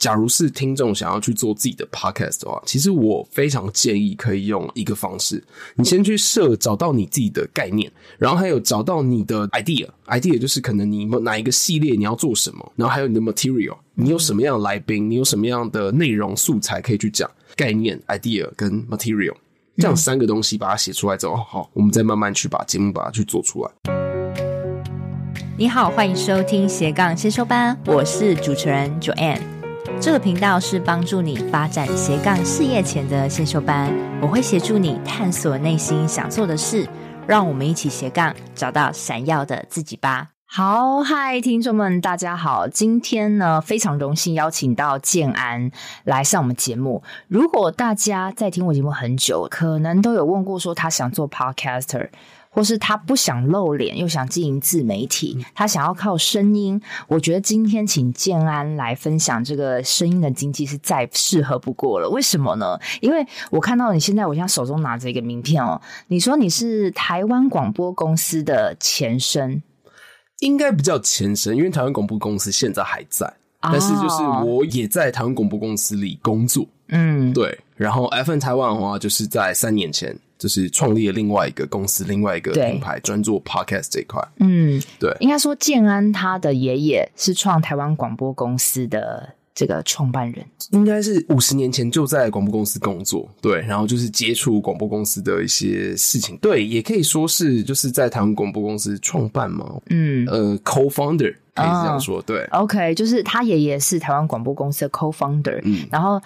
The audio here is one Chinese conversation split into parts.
假如是听众想要去做自己的 podcast 的话，其实我非常建议可以用一个方式，你先去设找到你自己的概念，然后还有找到你的 idea，idea 就是可能你哪一个系列你要做什么，然后还有你的 material，你有什么样的来宾，你有什么样的内容素材可以去讲，概念 idea 跟 material 这样三个东西把它写出来之后，好，我们再慢慢去把节目把它去做出来。你好，欢迎收听斜杠先修班，我是主持人 Joanne。这个频道是帮助你发展斜杠事业前的先修班，我会协助你探索内心想做的事，让我们一起斜杠找到闪耀的自己吧。好，嗨，听众们，大家好，今天呢非常荣幸邀请到建安来上我们节目。如果大家在听我节目很久，可能都有问过说他想做 Podcaster。或是他不想露脸，又想经营自媒体，他想要靠声音。我觉得今天请建安来分享这个声音的经济是再适合不过了。为什么呢？因为我看到你现在，我现在手中拿着一个名片哦。你说你是台湾广播公司的前身，应该不叫前身，因为台湾广播公司现在还在，哦，但是就是我也在台湾广播公司里工作。嗯，对。然后 FN 台湾的话，就是在三年前。就是创立了另外一个公司，另外一个品牌，专做 podcast 这一块。嗯，对，应该说建安他的爷爷是创台湾广播公司的这个创办人，应该是五十年前就在广播公司工作，对，然后就是接触广播公司的一些事情，对，也可以说是就是在台湾广播公司创办嘛，嗯，呃，co-founder 可以这样说，对，OK，就是他爷爷是台湾广播公司的 co-founder，嗯，然后。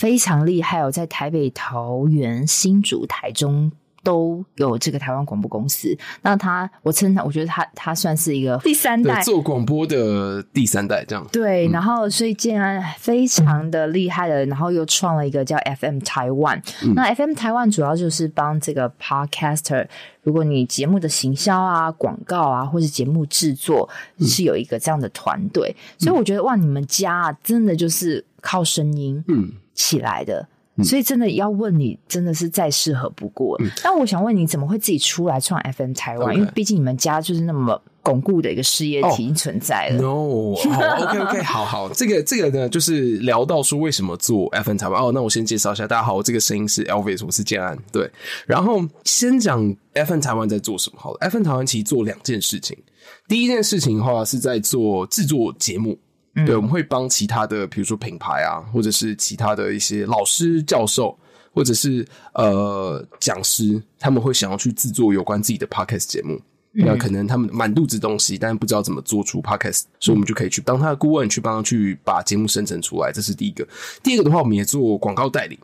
非常厉害哦，在台北、桃园、新竹、台中都有这个台湾广播公司。那他，我称他，我觉得他他算是一个第三代做广播的第三代，这样对。然后，所以建安非常的厉害的，然后又创了一个叫 FM 台湾。那 FM 台湾主要就是帮这个 Podcaster，如果你节目的行销啊、广告啊，或是节目制作，是有一个这样的团队。所以我觉得哇，你们家啊，真的就是靠声音，嗯。起来的，所以真的要问你，真的是再适合不过。嗯、但我想问你，怎么会自己出来创 FM 台湾因为毕竟你们家就是那么巩固的一个事业体存在了。Oh, no，好，OK OK，好好，这个这个呢，就是聊到说为什么做 FM 台湾。哦，那我先介绍一下，大家好，我这个声音是 Elvis，我是建安。对，然后先讲 FM 台湾在做什么。好了，FM 台湾其实做两件事情。第一件事情的话，是在做制作节目。对，我们会帮其他的，比如说品牌啊，或者是其他的一些老师、教授，或者是呃讲师，他们会想要去制作有关自己的 podcast 节目。嗯、那可能他们满肚子东西，但是不知道怎么做出 podcast，所以我们就可以去当他的顾问，去帮他去把节目生成出来。这是第一个。第二个的话，我们也做广告代理。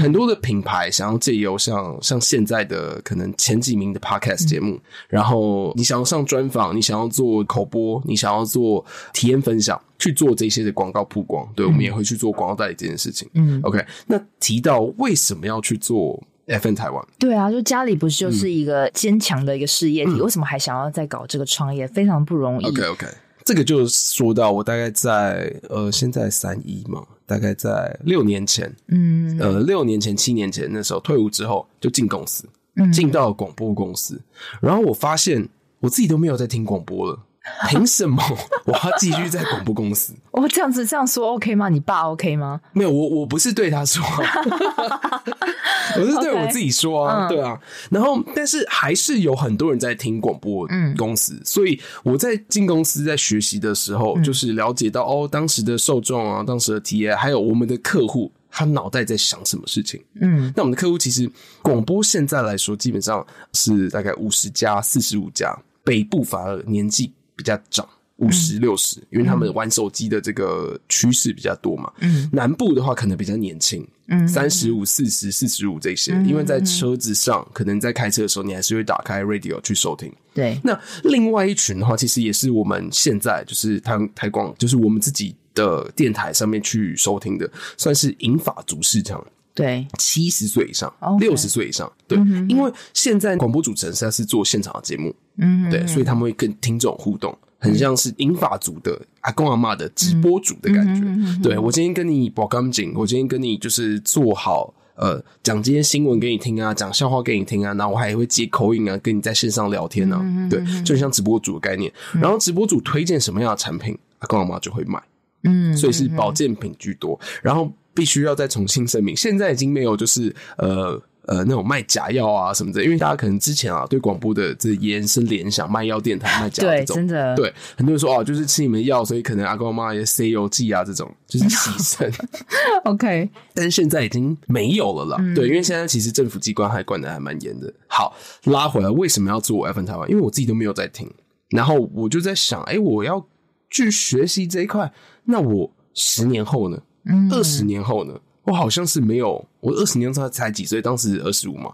很多的品牌想要借由像像现在的可能前几名的 podcast 节目，嗯，然后你想要上专访，你想要做口播，你想要做体验分享，去做这些的广告曝光，对，我们也会去做广告代理这件事情。嗯，OK，那提到为什么要去做？FN 台湾？对啊，就家里不是就是一个坚强的一个事业体，嗯，为什么还想要再搞这个创业？非常不容易。OK OK。这个就说到我大概在呃，现在三一嘛，大概在六年前，嗯，呃，六年前、七年前那时候退伍之后就进公司，嗯，进到广播公司，然后我发现我自己都没有在听广播了。凭什么我要继续在广播公司？我 这样子这样说 OK 吗？你爸 OK 吗？没有，我我不是对他说，我是对我自己说啊，okay, 对啊。然后，但是还是有很多人在听广播公司，嗯，所以我在进公司在学习的时候，就是了解到哦，当时的受众啊，当时的 TA，还有我们的客户，他脑袋在想什么事情。嗯，那我们的客户其实广播现在来说，基本上是大概五十家、四十五家，北部反而年纪。比较涨五十六十，因为他们玩手机的这个趋势比较多嘛。嗯，南部的话可能比较年轻，嗯，三十五、四十、四十五这些，因为在车子上，可能在开车的时候，你还是会打开 radio 去收听。对，那另外一群的话，其实也是我们现在就是台台广，就是我们自己的电台上面去收听的，算是银发族市场。对，七十岁以上，六十岁以上，对，嗯、因为现在广播主持人实在是做现场的节目，嗯，对，所以他们会跟听众互动，很像是英法族的阿公阿妈的直播主的感觉。嗯、对，我今天跟你保钢琴，我今天跟你就是做好呃讲这些新闻给你听啊，讲笑话给你听啊，然后我还会接口音啊，跟你在线上聊天啊，嗯、对，就很像直播主的概念。然后直播主推荐什么样的产品，阿公阿妈就会买。嗯，所以是保健品居多。然后必须要再重新声明，现在已经没有就是呃。呃，那种卖假药啊什么的，因为大家可能之前啊对广播的这延伸联想，卖药电台卖假药这种，对，真的，对，很多人说哦，就是吃你们药，所以可能阿公阿妈也西游记啊这种，就是牺牲。OK，但是现在已经没有了啦，嗯、对，因为现在其实政府机关还管的还蛮严的。好，拉回来，为什么要做 F N 台湾？因为我自己都没有在听，然后我就在想，哎、欸，我要去学习这一块，那我十年后呢？嗯，二十年后呢？我好像是没有，我二十年才才几岁？当时二十五嘛，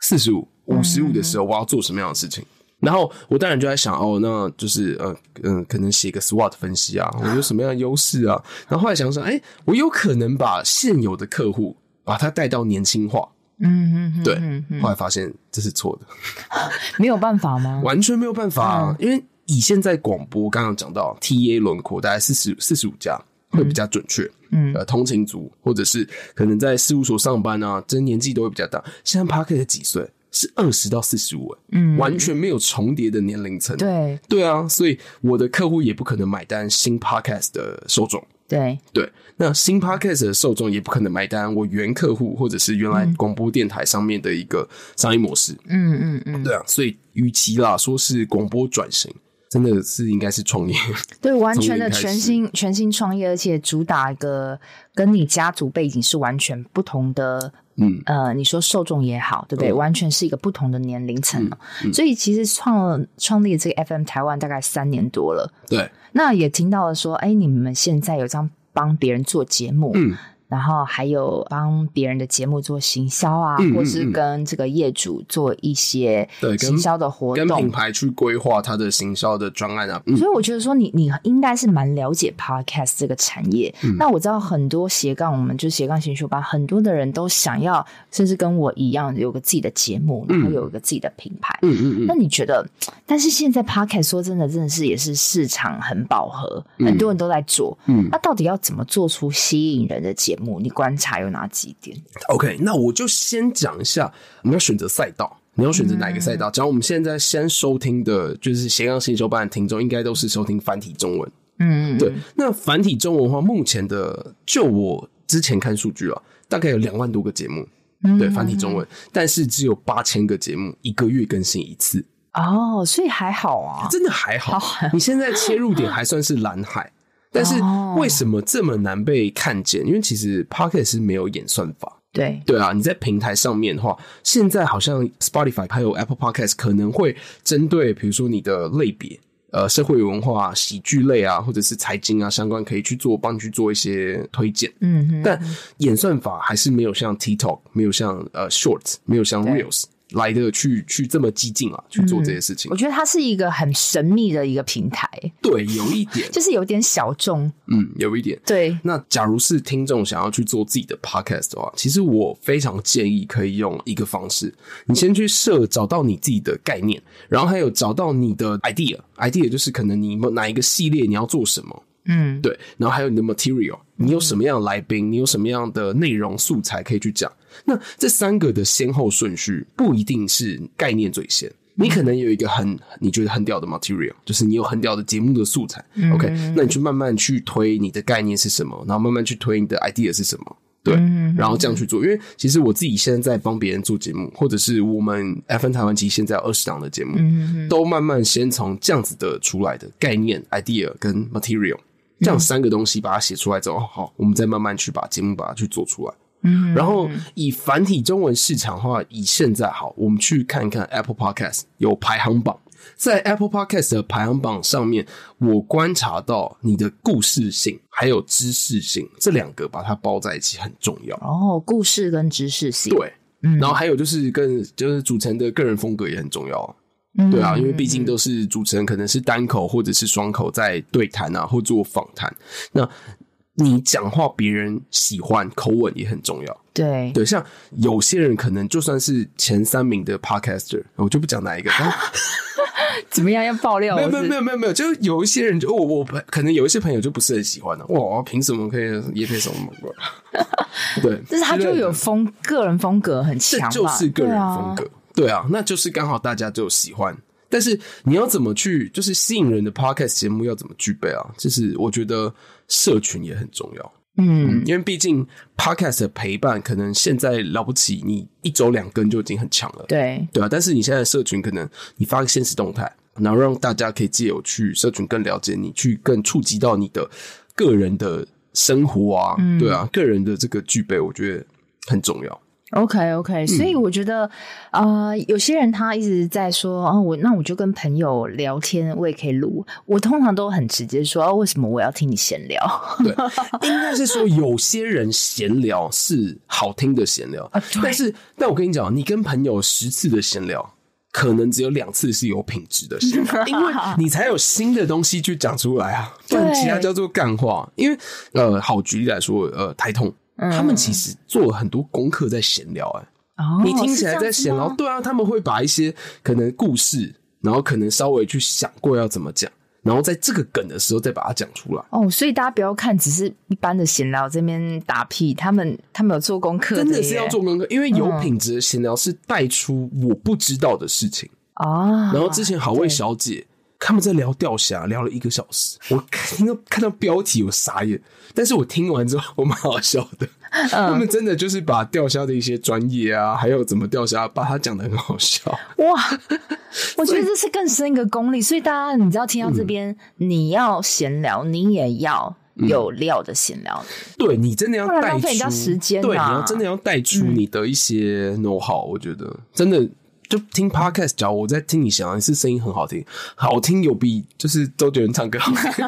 四十五、五十五的时候，我要做什么样的事情？嗯、然后我当然就在想，哦，那就是呃嗯、呃，可能写个 SWOT 分析啊，我有什么样的优势啊？然后后来想想，哎、欸，我有可能把现有的客户把他带到年轻化。嗯嗯，对。后来发现这是错的，没有办法吗？完全没有办法啊！嗯、因为以现在广播刚刚讲到 TA 轮廓大概四十四十五家。会比较准确，嗯，呃，通勤族或者是可能在事务所上班啊，这年纪都会比较大。现在 Podcast 几岁？是二十到四十五，嗯，完全没有重叠的年龄层。对，对啊，所以我的客户也不可能买单新 Podcast 的受众。对，对，那新 Podcast 的受众也不可能买单我原客户或者是原来广播电台上面的一个商业模式。嗯嗯嗯，对啊，所以与其啦说是广播转型。真的是应该是创业，对，完全的全新全新创业，而且主打一个跟你家族背景是完全不同的，嗯。呃，你说受众也好，对不对？嗯、完全是一个不同的年龄层，嗯嗯、所以其实创创立这个 FM 台湾大概三年多了，对。那也听到了说，哎，你们现在有这样帮别人做节目，嗯。然后还有帮别人的节目做行销啊，或是跟这个业主做一些行销的活动，跟品牌去规划他的行销的专案啊。嗯、所以我觉得说你你应该是蛮了解 Podcast 这个产业。嗯、那我知道很多斜杠，我们就斜杠行修班，很多的人都想要，甚至跟我一样有个自己的节目，然后有一个自己的品牌。嗯嗯嗯。那你觉得？但是现在 Podcast 说真的，真的是也是市场很饱和，嗯、很多人都在做。嗯。那到底要怎么做出吸引人的节目？你观察有哪几点？OK，那我就先讲一下，我们要选择赛道，你要选择哪个赛道？假如、嗯、我们现在先收听的，就是斜杠新修班的听众，应该都是收听繁体中文。嗯，对。那繁体中文的话，目前的，就我之前看数据啊，大概有两万多个节目，嗯、对，繁体中文，但是只有八千个节目一个月更新一次。哦，所以还好啊，真的还好。好你现在切入点还算是蓝海。但是为什么这么难被看见？因为其实 Pocket 是没有演算法。对对啊，你在平台上面的话，现在好像 Spotify 还有 Apple Podcast 可能会针对比如说你的类别，呃，社会文化、喜剧类啊，或者是财经啊相关，可以去做帮你去做一些推荐。嗯哼，但演算法还是没有像 TikTok，没有像呃 Shorts，没有像 Reels。来的去去这么激进啊，去做这些事情。嗯，我觉得它是一个很神秘的一个平台。对，有一点，就是有点小众。嗯，有一点。对。那假如是听众想要去做自己的 podcast 的话，其实我非常建议可以用一个方式，你先去设找到你自己的概念，然后还有找到你的 idea，idea 就是可能你哪一个系列你要做什么。嗯，对。然后还有你的 material，你有什么样的来宾，你有什么样的内容素材可以去讲。那这三个的先后顺序不一定是概念最先，你可能有一个很你觉得很屌的 material，就是你有很屌的节目的素材。嗯、OK，那你去慢慢去推你的概念是什么，然后慢慢去推你的 idea 是什么，对，嗯、然后这样去做。因为其实我自己现在在帮别人做节目，或者是我们 FN 台湾其实现在有二十档的节目，嗯、都慢慢先从这样子的出来的概念、idea 跟 material 这样三个东西把它写出来之后，好，我们再慢慢去把节目把它去做出来。嗯，然后以繁体中文市场的话，以现在好，我们去看看 Apple Podcast 有排行榜，在 Apple Podcast 的排行榜上面，我观察到你的故事性还有知识性这两个把它包在一起很重要。哦，故事跟知识性，对，嗯，然后还有就是跟就是主持人的个人风格也很重要，嗯，对啊，因为毕竟都是主持人，可能是单口或者是双口在对谈啊，或做访谈，那。你讲话别人喜欢，口吻也很重要。对对，像有些人可能就算是前三名的 podcaster，我就不讲哪一个。怎么样？要爆料？没有没有没有没有没有，就有一些人就我我可能有一些朋友就不是很喜欢的。哇，凭什么可以业配什么？对，但是他就有风个人风格很强，这就是个人风格。对啊，对啊，那就是刚好大家就喜欢。但是你要怎么去，就是吸引人的 podcast 节目要怎么具备啊？就是我觉得社群也很重要。嗯，因为毕竟 podcast 的陪伴，可能现在了不起，你一周两更就已经很强了。对，对啊。但是你现在的社群，可能你发个现实动态，然后让大家可以借由去社群更了解你，去更触及到你的个人的生活啊，嗯、对啊，个人的这个具备，我觉得很重要。OK OK，所以我觉得，嗯、呃，有些人他一直在说，啊，我那我就跟朋友聊天，我也可以录。我通常都很直接说，啊，为什么我要听你闲聊？对，应该是说有些人闲聊是好听的闲聊，啊、但是，但我跟你讲，你跟朋友十次的闲聊，可能只有两次是有品质的闲聊，因为你才有新的东西去讲出来啊。对，其他叫做干话。因为，呃，好举例来说，呃，台通。他们其实做了很多功课在闲聊，哎，哦，你听起来在闲聊，对啊，他们会把一些可能故事，然后可能稍微去想过要怎么讲，然后在这个梗的时候再把它讲出来。哦，所以大家不要看只是一般的闲聊这边打屁，他们他们有做功课，真的是要做功课，因为有品质的闲聊是带出我不知道的事情啊。然后之前好味小姐。他们在聊钓虾，聊了一个小时。我听到看到标题，我傻眼。但是我听完之后，我蛮好笑的。嗯、他们真的就是把钓虾的一些专业啊，还有怎么钓虾，把它讲得很好笑。哇，我觉得这是更深一个功力。所以大家，你知道听到这边，嗯、你要闲聊，你也要有料的闲聊。嗯、对你真的要带出，人家时间、啊，对，你要真的要带出你的一些 know how。我觉得真的。就听 podcast，假如我在听你想，你是声音很好听，好听有比就是周杰伦唱歌好听。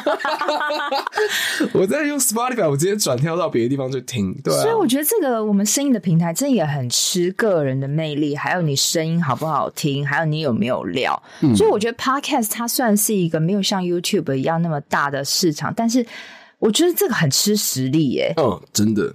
我在用 Spotify，我直接转跳到别的地方去听。对啊，所以我觉得这个我们声音的平台，真的也很吃个人的魅力，还有你声音好不好听，还有你有没有料。嗯，所以我觉得 podcast 它算是一个没有像 YouTube 一样那么大的市场，但是我觉得这个很吃实力耶。嗯，真的，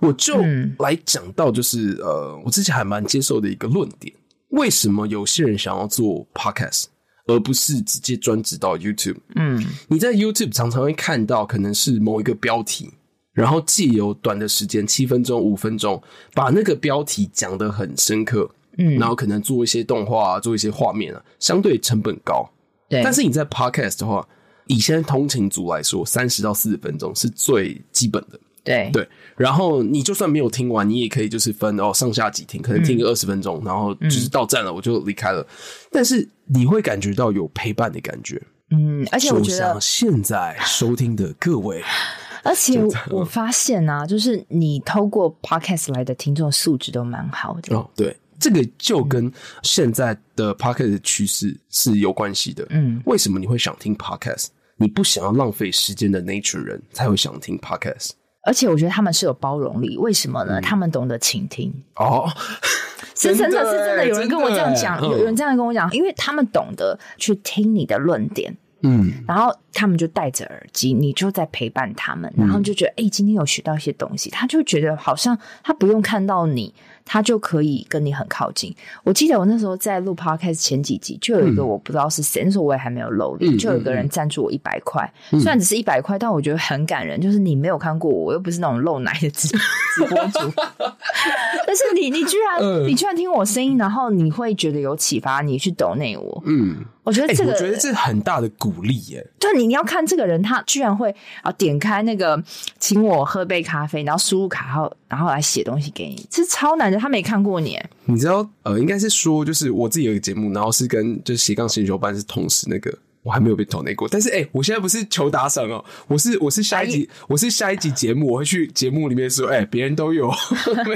我就来讲到就是、嗯、呃，我之前还蛮接受的一个论点。为什么有些人想要做 podcast，而不是直接专职到 YouTube？嗯，你在 YouTube 常常会看到，可能是某一个标题，然后借由短的时间，七分钟、五分钟，把那个标题讲得很深刻，嗯，然后可能做一些动画啊，做一些画面啊，相对成本高。对，但是你在 podcast 的话，以现在通勤族来说，三十到四十分钟是最基本的。对对，然后你就算没有听完，你也可以就是分哦上下几听，可能听个二十分钟，嗯、然后就是到站了我就离开了。嗯、但是你会感觉到有陪伴的感觉，嗯，而且我觉得像现在收听的各位，而且我发现啊，就是你透过 podcast 来的听众素质都蛮好的哦。对，这个就跟现在的 podcast 的趋势是有关系的。嗯，为什么你会想听 podcast？你不想要浪费时间的 nature 人才会想听 podcast。而且我觉得他们是有包容力，为什么呢？嗯、他们懂得倾听哦，是真的，是真的。有人跟我这样讲，有人这样跟我讲，因为他们懂得去听你的论点，嗯，然后他们就戴着耳机，你就在陪伴他们，然后就觉得，哎、今天有学到一些东西，他就觉得好像他不用看到你。他就可以跟你很靠近。我记得我那时候在录 podcast 前几集，就有一个我不知道是谁，那时候我也还没有露脸，就有一个人赞助我一百块。虽然只是一百块，但我觉得很感人。就是你没有看过我，我又不是那种露奶的直直播主，但是你你居然你居然听我声音，然后你会觉得有启发，你去抖内我。嗯。我觉得这个，我觉得这很大的鼓励耶。就你，你要看这个人，他居然会啊点开那个请我喝杯咖啡，然后输入卡号，然后来写东西给你，这是超难的。他没看过你，你知道？呃，应该是说，就是我自己有一个节目，然后是跟就是斜杠星球班是同时那个。我还没有被投内过，但是哎、欸，我现在不是求打赏哦，我是我是下一集，哎、我是下一集节目，我会去节目里面说，哎、欸，别人都有。没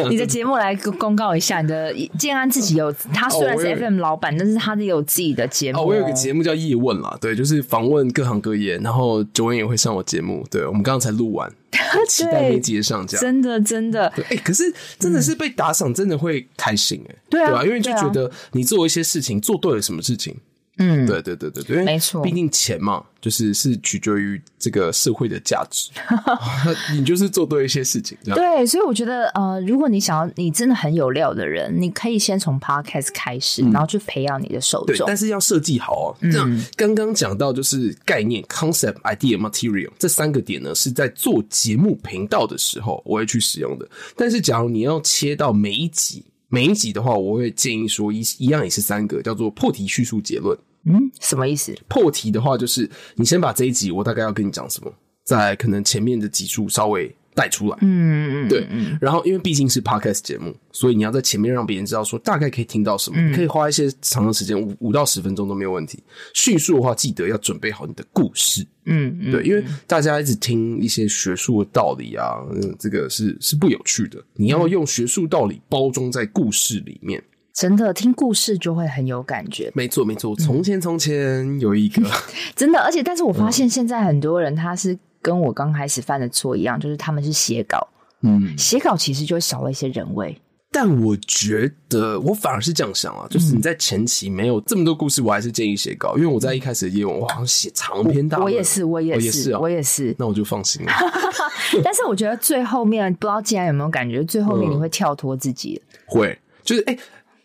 有？你的节目来公告一下，你的建安自己有，他虽然是 FM 老板，哦、但是他是有自己的节目。哦，我有个节目叫叶问啦，对，就是访问各行各业，然后九恩也会上我节目，对，我们刚刚才录完，期待那集上架，真的真的，哎、欸，可是真的是被打赏，真的会开心哎、对啊，因为就觉得你做一些事情做对了什么事情。嗯，对对对对对，没错，毕竟钱嘛，就是是取决于这个社会的价值。你就是做对一些事情，对，所以我觉得呃，如果你想要你真的很有料的人，你可以先从 podcast 开始，嗯、然后去培养你的受众。对，但是要设计好哦。这样刚刚讲到就是概念、concept、idea、material 这三个点呢，是在做节目频道的时候我会去使用的。但是假如你要切到每一集。每一集的话，我会建议说一一样也是三个，叫做破题、叙述、结论。嗯，什么意思？破题的话，就是你先把这一集我大概要跟你讲什么，在可能前面的集数稍微带出来。嗯嗯对。然后，因为毕竟是 podcast 节目，所以你要在前面让别人知道说大概可以听到什么，嗯、可以花一些长的时间，五五到十分钟都没有问题。叙述的话，记得要准备好你的故事。嗯，嗯对，因为大家一直听一些学术的道理啊，嗯，这个是是不有趣的。你要用学术道理包装在故事里面。真的听故事就会很有感觉。没错，没错。从前，从前有一个、嗯、真的，而且但是我发现现在很多人他是跟我刚开始犯的错一样，就是他们是写稿，嗯，写稿其实就少了一些人味。但我觉得我反而是这样想啊，就是你在前期没有这么多故事，我还是建议写稿，因为我在一开始的业务，我好像写长篇大论。我也是，我也是，我也是，我也是。那我就放心了。但是我觉得最后面不知道既然有没有感觉，最后面你会跳脱自己，嗯、会就是哎。欸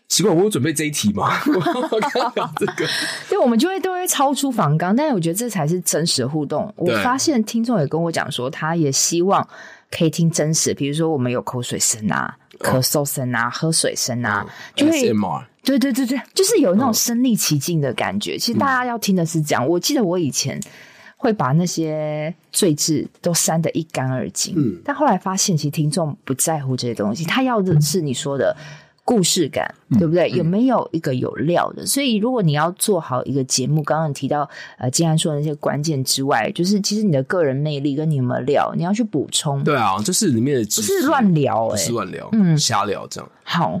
奇怪，我有准备这一题吗？我看到这个，对，我们就会都会超出访纲，但是我觉得这才是真实的互动。我发现听众也跟我讲说，他也希望可以听真实，比如说我们有口水声啊、咳嗽声啊、喝水声啊，就会对对对对，就是有那种身临其境的感觉。其实大家要听的是这样。我记得我以前会把那些罪字都删得一干二净，嗯，但后来发现其实听众不在乎这些东西，他要的是你说的。故事感，对不对？嗯、有没有一个有料的？所以，如果你要做好一个节目，刚刚提到呃，金安说的那些关键之外，就是其实你的个人魅力跟你有没有料，你要去补充。对啊，就是里面的不是乱聊、欸，不是乱聊，嗯，瞎聊这样。好。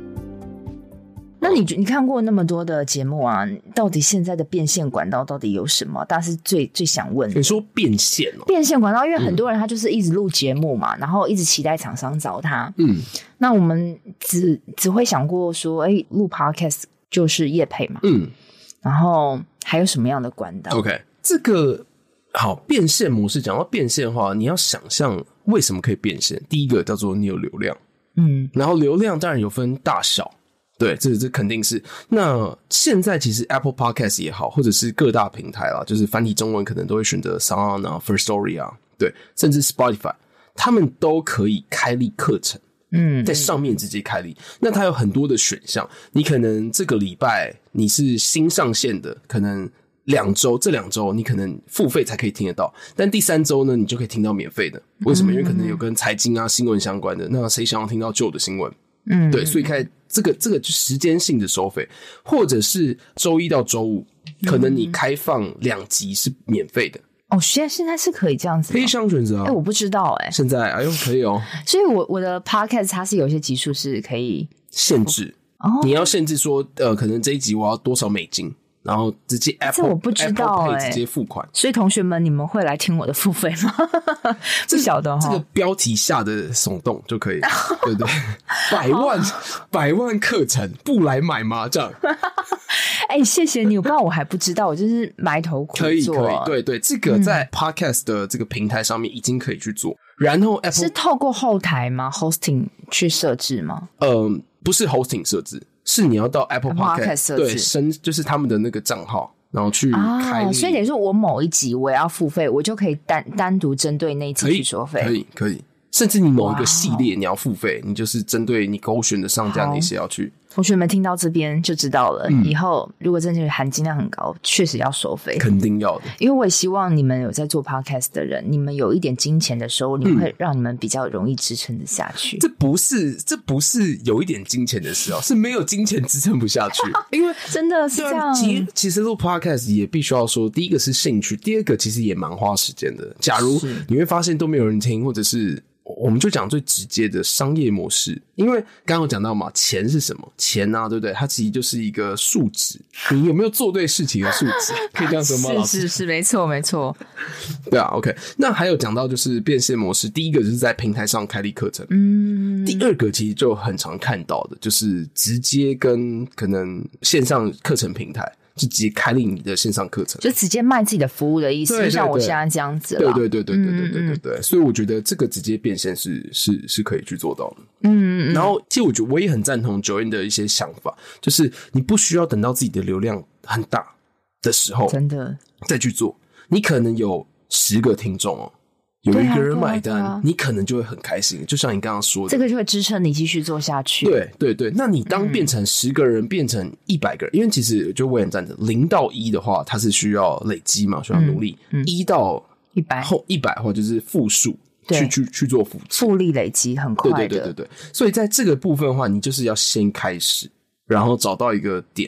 那你你看过那么多的节目啊，到底现在的变现管道到底有什么？大家是最最想问的。你说变现哦？变现管道，因为很多人他就是一直录节目嘛，嗯、然后一直期待厂商找他。嗯，那我们只只会想过说，哎，录 Podcast 就是业配嘛。嗯，然后还有什么样的管道？OK，这个好变现模式，讲到变现的话，你要想象为什么可以变现。第一个叫做你有流量，嗯，然后流量当然有分大小。对，这这肯定是。那现在其实 Apple Podcast 也好，或者是各大平台啦，就是繁体中文可能都会选择 SoundOn 啊、Firstory 啊，对，甚至 Spotify，他们都可以开立课程，嗯，在上面直接开立。那它有很多的选项，你可能这个礼拜你是新上线的，可能两周，这两周你可能付费才可以听得到，但第三周呢，你就可以听到免费的。为什么？因为可能有跟财经啊、新闻相关的。那谁想要听到旧的新闻？嗯，对，所以开。这个这个就时间性的收费，或者是周一到周五，可能你开放两集是免费的。哦，现在现在是可以这样子，可以这样选择啊。哎，我不知道哎。现在哎呦，可以哦。所以我我的 podcast 它是有些集数是可以限制哦，你要限制说呃，可能这一集我要多少美金。然后直接 Apple，这我不知道哎，直接付款。所以同学们，你们会来听我的付费吗？不晓得哈。这个标题下的耸动就可以，对对。百万百万课程不来买吗？这样。哎，谢谢你，我不知道我还不知道，我就是埋头苦做。可以可以，对对，这个在 Podcast 的这个平台上面已经可以去做。然后 Apple 是透过后台吗？Hosting 去设置吗？嗯，不是 Hosting 设置。是你要到 Apple Podcast 对，申就是他们的那个账号，然后去开、啊。所以等于说我某一集我要付费，我就可以单单独针对那一集去收费。可以可以，甚至你某一个系列你要付费，你就是针对你勾选的上架那些要去。我觉得你们听到这边就知道了。嗯、以后如果真的含金量很高，确实要收费，肯定要的。因为我也希望你们有在做 podcast 的人，你们有一点金钱的收入，你会让你们比较容易支撑得下去。嗯、这不是，这不是有一点金钱的事哦，是没有金钱支撑不下去。因为真的是这样。其其实录 podcast 也必须要说，第一个是兴趣，第二个其实也蛮花时间的。假如你会发现都没有人听，或者是。我们就讲最直接的商业模式，因为刚刚有讲到嘛，钱是什么？钱啊，对不对？它其实就是一个数值，你有没有做对事情的数值？可以这样说吗？是是是，没错没错。对啊，OK。那还有讲到就是变现模式，第一个就是在平台上开立课程，嗯，第二个其实就很常看到的，就是直接跟可能线上课程平台。就直接开立你的线上课程，就直接卖自己的服务的意思，就像我现在这样子。对对对对对对对对对，对。所以我觉得这个直接变现是是是可以去做到的。嗯，然后其实我觉得我也很赞同 Joanne 的一些想法，就是你不需要等到自己的流量很大的时候，真的再去做。你可能有十个听众哦。有一个人买单，啊啊啊、你可能就会很开心。就像你刚刚说的，这个就会支撑你继续做下去。对对对，那你当变成十个人，变成一百个人，嗯、因为其实就我也赞成，零到一的话，它是需要累积嘛，需要努力。一、嗯嗯、到一百后一百的话，就是负数去去去做复复利累积很快的。对对对对对，所以在这个部分的话，你就是要先开始，然后找到一个点。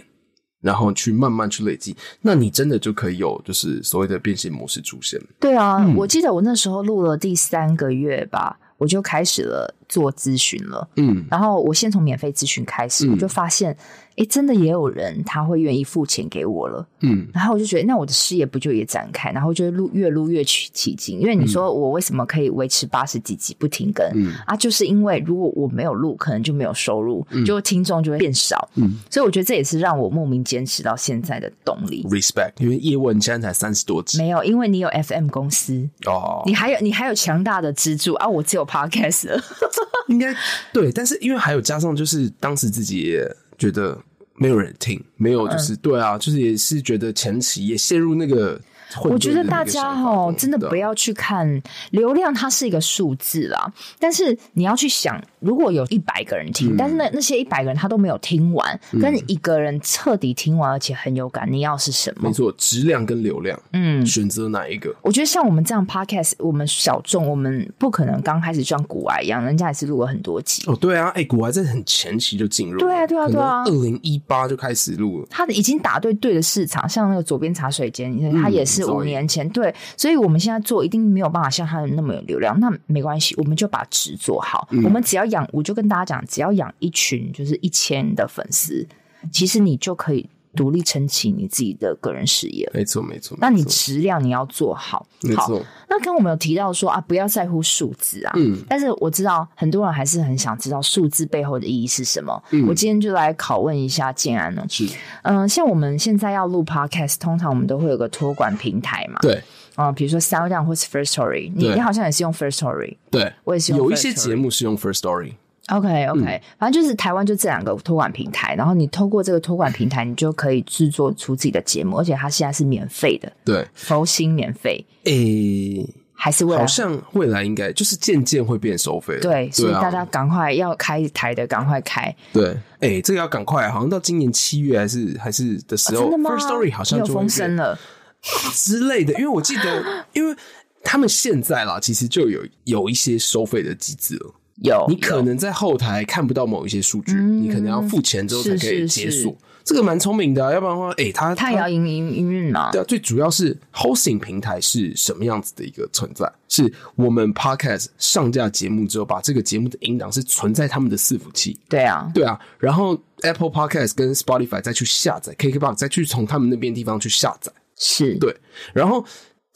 然后去慢慢去累积，那你真的就可以有就是所谓的变现模式出现。对啊，嗯、我记得我那时候录了第三个月吧，我就开始了做咨询了。嗯，然后我先从免费咨询开始，嗯、我就发现。哎，真的也有人他会愿意付钱给我了，嗯，然后我就觉得，那我的事业不就也展开？然后就录越录越起起劲，因为你说我为什么可以维持八十几集不停更？嗯。啊，就是因为如果我没有录，可能就没有收入，嗯、就听众就会变少，嗯，所以我觉得这也是让我莫名坚持到现在的动力。Respect，因为叶问现在才三十多集，没有，因为你有 FM 公司。哦，你还有你还有强大的支柱。啊，我只有 Podcast 了，应该对，但是因为还有加上就是当时自己也。觉得没有人听，没有就是、嗯、对啊，就是也是觉得前期也陷入那个。我觉得大家哦，真的不要去看流量，它是一个数字啦。但是你要去想，如果有一百个人听，但是那那些一百个人他都没有听完，跟一个人彻底听完而且很有感，你要是什么？没错，质量跟流量，嗯，选择哪一个？我觉得像我们这样 podcast，我们小众，我们不可能刚开始像古玩一样，人家也是录了很多集。哦，对啊，哎，古玩在很前期就进入，对啊，对啊，对啊，二零一八就开始录了，他已经打对对的市场，像那个左边茶水间，他也是。五年前，对，所以我们现在做一定没有办法像他那么有流量，那没关系，我们就把值做好。嗯、我们只要养，我就跟大家讲，只要养一群就是一千的粉丝，其实你就可以。独立撑起你自己的个人事业，没错没错。那你质量你要做好，没错。那刚刚我们有提到说啊，不要在乎数字啊，嗯。但是我知道很多人还是很想知道数字背后的意义是什么。嗯，我今天就来拷问一下建安呢。是，嗯，像我们现在要录 Podcast，通常我们都会有个托管平台嘛。对。啊，比如说 SoundOn 或是 First Story，你你好像也是用 First Story，对，我也是用。有一些节目是用 First Story。OK OK，嗯，反正就是台湾就这两个托管平台，然后你透过这个托管平台，你就可以制作出自己的节目，而且它现在是免费的，对，佛心免费。诶、欸，还是未来好像未来应该就是渐渐会变收费，对，所以大家赶快要开台的赶快开。对，诶、欸，这个要赶快，好像到今年七月还是还是的时候，哦、真的吗？First Story 好像就风声了 之类的，因为我记得，因为他们现在啦，其实就有有一些收费的机制了。有，你可能在后台看不到某一些数据，嗯、你可能要付钱之后才可以解锁。这个蛮聪明的、啊，要不然的话，哎、欸，它它也要营营营运嘛。对啊，最主要是 hosting 平台是什么样子的一个存在？是我们 podcast 上架节目之后，把这个节目的音档是存在他们的伺服器。对啊，对啊，然后 Apple Podcast 跟 Spotify 再去下载，KKBOX 再去从他们那边地方去下载。是对，然后。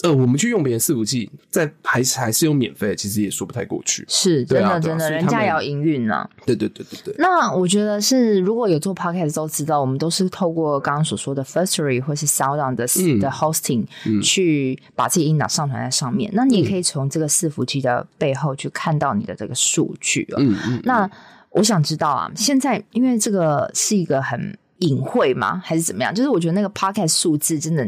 呃，我们去用别人伺服器，在还是还是用免费，其实也说不太过去。是真的，真的，人家也要营运呢。对对对对对。那我觉得是，如果有做 podcast 都知道，我们都是透过刚刚所说的 Firstory 或是 SoundOn 的的 hosting 去把自己音档上传在上面。那你也可以从这个伺服器的背后去看到你的这个数据了。嗯嗯。那我想知道啊，现在因为这个是一个很隐晦吗？还是怎么样？就是我觉得那个 podcast 数字真的。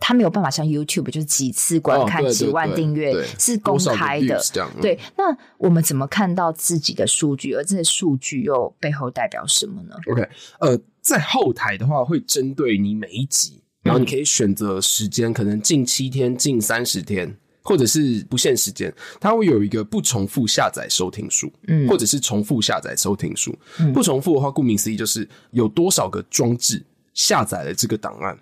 它没有办法像 YouTube 就是几次观看、几万订阅是公开的。对，那我们怎么看到自己的数据？而这些数据又背后代表什么呢？OK，呃，在后台的话，会针对你每一集，然后你可以选择时间，可能近七天、近三十天，或者是不限时间，它会有一个不重复下载收听数，嗯，或者是重复下载收听数。不重复的话，顾名思义就是有多少个装置下载了这个档案。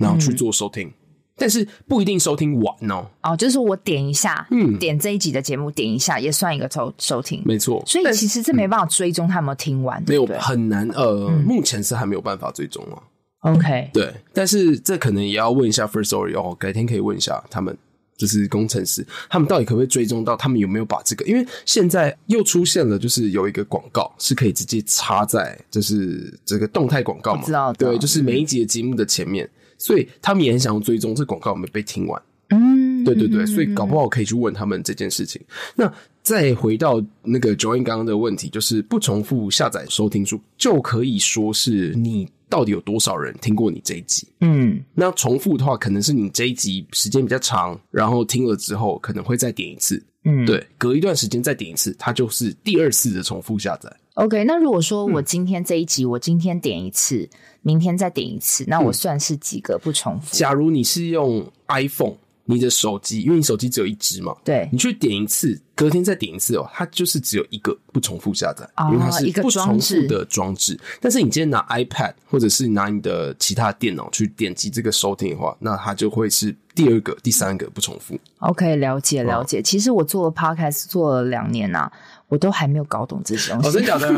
然后去做收听，嗯、但是不一定收听完哦。哦，就是我点一下，嗯，点这一集的节目，点一下也算一个收收听，没错。所以其实这没办法追踪他有没有听完，没有很难。呃，嗯、目前是还没有办法追踪啊。OK，对，但是这可能也要问一下 Firstory 哦，改天可以问一下他们，就是工程师，他们到底可不可以追踪到他们有没有把这个？因为现在又出现了，就是有一个广告是可以直接插在，就是这个动态广告嘛，知道对，就是每一集的节目的前面。嗯所以他们也很想要追踪这广告有没有被听完。嗯，对对对，所以搞不好可以去问他们这件事情。那再回到那个 Joanne 刚刚的问题，就是不重复下载收听数，就可以说是你到底有多少人听过你这一集。嗯，那重复的话，可能是你这一集时间比较长，然后听了之后可能会再点一次。嗯，对，隔一段时间再点一次，它就是第二次的重复下载。OK，那如果说我今天这一集，嗯、我今天点一次，明天再点一次，那我算是几个不重复？假如你是用 iPhone，你的手机，因为你手机只有一只嘛，对，你去点一次，隔天再点一次哦，它就是只有一个不重复下载，哦、因为它是不重复的装置。但是你今天拿 iPad 或者是拿你的其他电脑去点击这个收听的话，那它就会是第二个、第三个不重复。OK，了解了解。哦、其实我做了 Podcast 做了两年啊。我都还没有搞懂这些东西，哦，真的假的？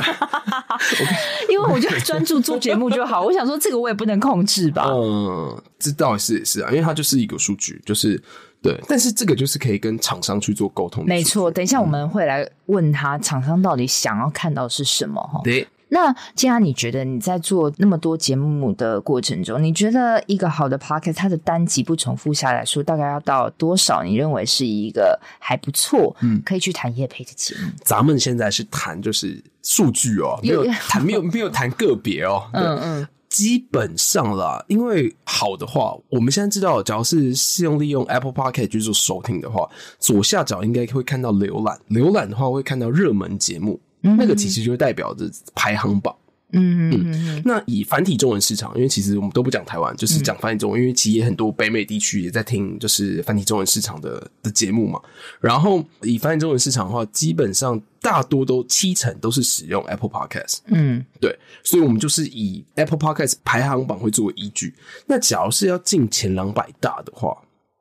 因为我就专注做节目就好。我想说，这个我也不能控制吧？嗯，这倒是也是啊，因为它就是一个数据，就是对。但是这个就是可以跟厂商去做沟通。没错，等一下我们会来问他，厂商到底想要看到是什么？哈，对。那既然你觉得你在做那么多节目的过程中，你觉得一个好的 podcast 它的单集不重复下来说，大概要到多少？你认为是一个还不错，嗯，可以去谈业配的节目？咱们现在是谈就是数据哦，没有谈没有没有谈个别哦，嗯嗯，基本上啦，因为好的话，我们现在知道，只要是是用利用 Apple Podcast 去做收听的话，左下角应该会看到浏览，浏览的话会看到热门节目。那个其实就代表着排行榜。嗯嗯，那以繁体中文市场，因为其实我们都不讲台湾，就是讲繁体中文，因为其实也很多北美地区也在听，就是繁体中文市场的的节目嘛。然后以繁体中文市场的话，基本上大多都七成都是使用 Apple Podcast。嗯，对，所以我们就是以 Apple Podcast 排行榜会作为依据。那假如是要进前两百大的话，